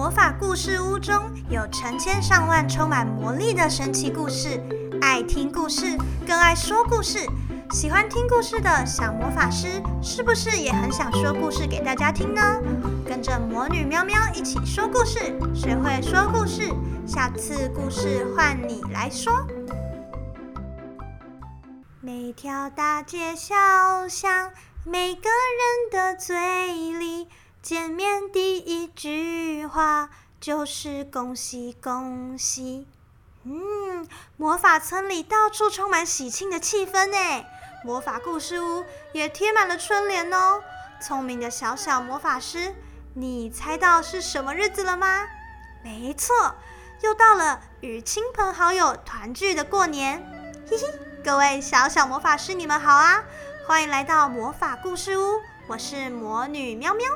魔法故事屋中有成千上万充满魔力的神奇故事，爱听故事，更爱说故事。喜欢听故事的小魔法师，是不是也很想说故事给大家听呢？跟着魔女喵喵一起说故事，学会说故事，下次故事换你来说。每条大街小巷，每个人的嘴里，见面第一句话就是恭喜恭喜。嗯，魔法村里到处充满喜庆的气氛呢。魔法故事屋也贴满了春联哦！聪明的小小魔法师，你猜到是什么日子了吗？没错，又到了与亲朋好友团聚的过年。嘿嘿，各位小小魔法师，你们好啊！欢迎来到魔法故事屋，我是魔女喵喵。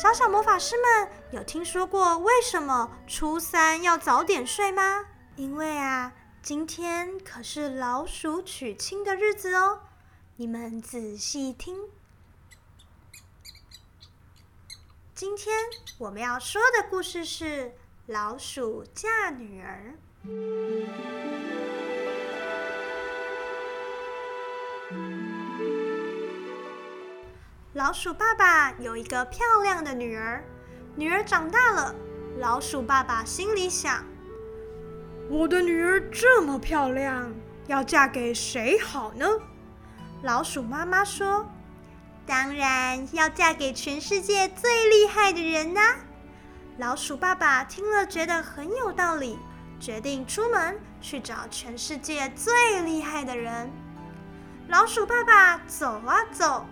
小小魔法师们有听说过为什么初三要早点睡吗？因为啊。今天可是老鼠娶亲的日子哦，你们仔细听。今天我们要说的故事是《老鼠嫁女儿》。老鼠爸爸有一个漂亮的女儿，女儿长大了，老鼠爸爸心里想。我的女儿这么漂亮，要嫁给谁好呢？老鼠妈妈说：“当然要嫁给全世界最厉害的人呐！”老鼠爸爸听了觉得很有道理，决定出门去找全世界最厉害的人。老鼠爸爸走啊走，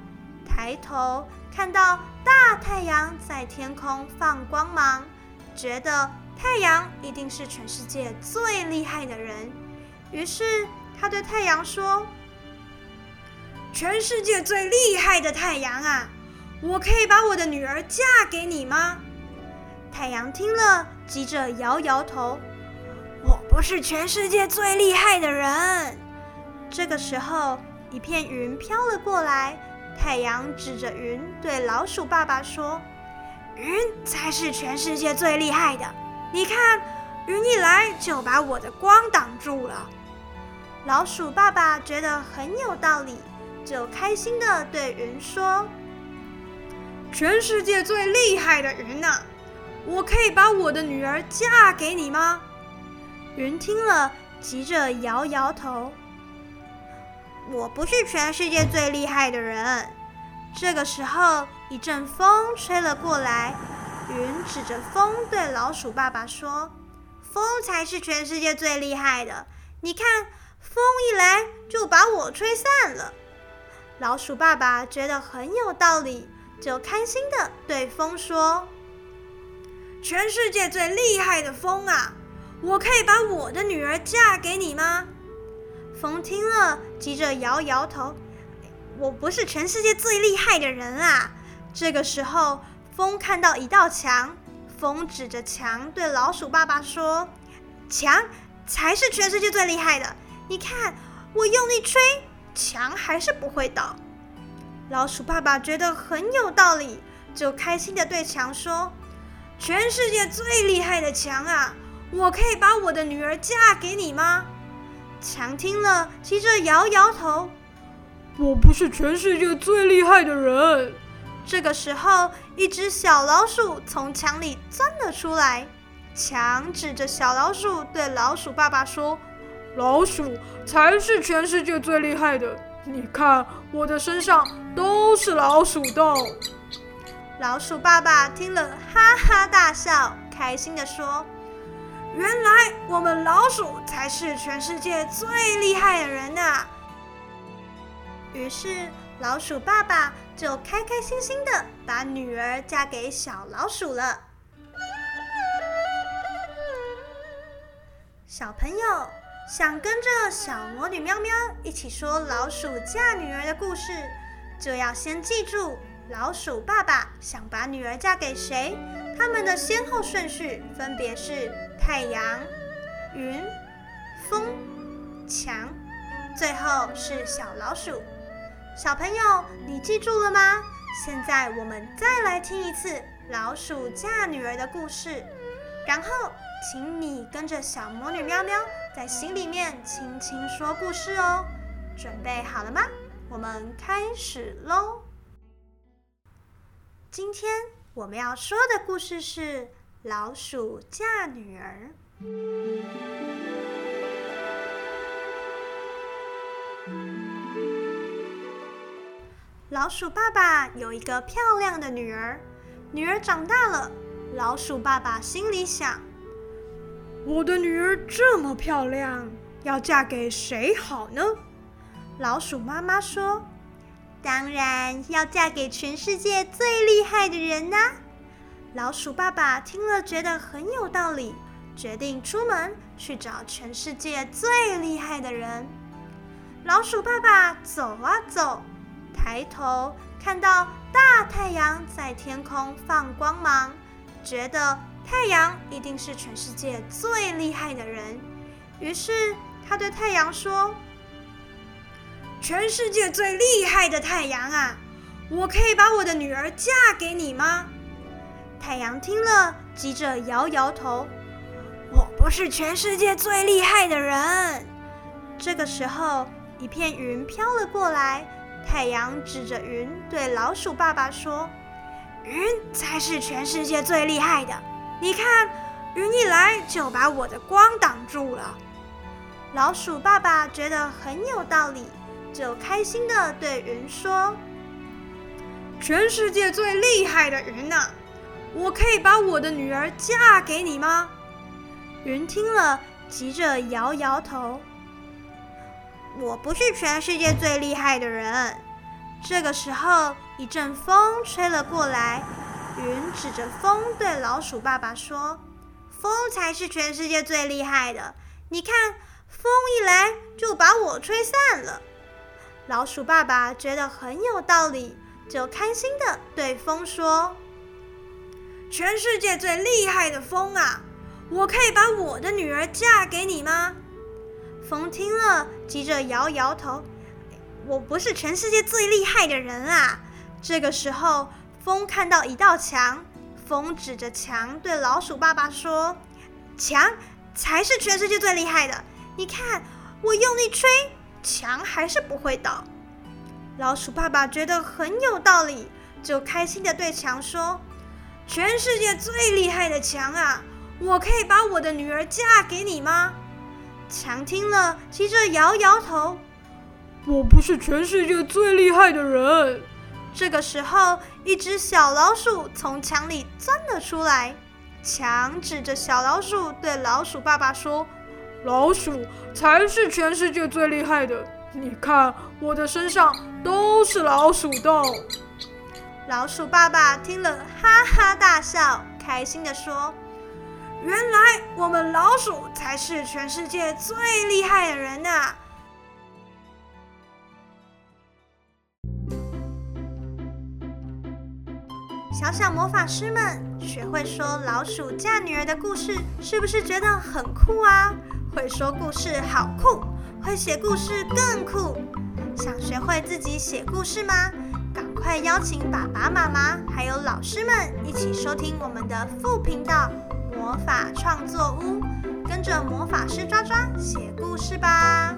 抬头看到大太阳在天空放光芒，觉得。太阳一定是全世界最厉害的人，于是他对太阳说：“全世界最厉害的太阳啊，我可以把我的女儿嫁给你吗？”太阳听了，急着摇摇头：“我不是全世界最厉害的人。”这个时候，一片云飘了过来，太阳指着云对老鼠爸爸说：“云才是全世界最厉害的。”你看，云一来就把我的光挡住了。老鼠爸爸觉得很有道理，就开心的对云说：“全世界最厉害的云呐，我可以把我的女儿嫁给你吗？”云听了，急着摇摇头：“我不是全世界最厉害的人。”这个时候，一阵风吹了过来。云指着风对老鼠爸爸说：“风才是全世界最厉害的，你看，风一来就把我吹散了。”老鼠爸爸觉得很有道理，就开心的对风说：“全世界最厉害的风啊，我可以把我的女儿嫁给你吗？”风听了，急着摇摇头：“我不是全世界最厉害的人啊。”这个时候。风看到一道墙，风指着墙对老鼠爸爸说：“墙才是全世界最厉害的。你看，我用力吹，墙还是不会倒。”老鼠爸爸觉得很有道理，就开心的对墙说：“全世界最厉害的墙啊，我可以把我的女儿嫁给你吗？”强听了，急着摇摇头：“我不是全世界最厉害的人。”这个时候，一只小老鼠从墙里钻了出来。强指着小老鼠，对老鼠爸爸说：“老鼠才是全世界最厉害的，你看我的身上都是老鼠洞。”老鼠爸爸听了，哈哈大笑，开心地说：“原来我们老鼠才是全世界最厉害的人呐！”于是。老鼠爸爸就开开心心的把女儿嫁给小老鼠了。小朋友想跟着小魔女喵喵一起说老鼠嫁女儿的故事，就要先记住老鼠爸爸想把女儿嫁给谁，他们的先后顺序分别是太阳、云、风、墙，最后是小老鼠。小朋友，你记住了吗？现在我们再来听一次老鼠嫁女儿的故事。然后，请你跟着小魔女喵喵在心里面轻轻说故事哦。准备好了吗？我们开始喽。今天我们要说的故事是《老鼠嫁女儿》。老鼠爸爸有一个漂亮的女儿，女儿长大了，老鼠爸爸心里想：我的女儿这么漂亮，要嫁给谁好呢？老鼠妈妈说：“当然要嫁给全世界最厉害的人啦！”老鼠爸爸听了觉得很有道理，决定出门去找全世界最厉害的人。老鼠爸爸走啊走。抬头看到大太阳在天空放光芒，觉得太阳一定是全世界最厉害的人。于是他对太阳说：“全世界最厉害的太阳啊，我可以把我的女儿嫁给你吗？”太阳听了，急着摇摇头：“我不是全世界最厉害的人。”这个时候，一片云飘了过来。太阳指着云，对老鼠爸爸说：“云才是全世界最厉害的。你看，云一来就把我的光挡住了。”老鼠爸爸觉得很有道理，就开心的对云说：“全世界最厉害的云呐，我可以把我的女儿嫁给你吗？”云听了，急着摇摇头。我不是全世界最厉害的人。这个时候，一阵风吹了过来，云指着风对老鼠爸爸说：“风才是全世界最厉害的。你看，风一来就把我吹散了。”老鼠爸爸觉得很有道理，就开心的对风说：“全世界最厉害的风啊，我可以把我的女儿嫁给你吗？”风听了，急着摇摇头：“我不是全世界最厉害的人啊！”这个时候，风看到一道墙，风指着墙对老鼠爸爸说：“墙才是全世界最厉害的！你看，我用力吹，墙还是不会倒。”老鼠爸爸觉得很有道理，就开心的对墙说：“全世界最厉害的强啊，我可以把我的女儿嫁给你吗？”强听了，急着摇摇头：“我不是全世界最厉害的人。”这个时候，一只小老鼠从墙里钻了出来。强指着小老鼠对老鼠爸爸说：“老鼠才是全世界最厉害的，你看我的身上都是老鼠洞。”老鼠爸爸听了，哈哈大笑，开心地说。原来我们老鼠才是全世界最厉害的人呢！小小魔法师们学会说老鼠嫁女儿的故事，是不是觉得很酷啊？会说故事好酷，会写故事更酷。想学会自己写故事吗？快邀请爸爸妈妈还有老师们一起收听我们的副频道。魔法创作屋，跟着魔法师抓抓写故事吧。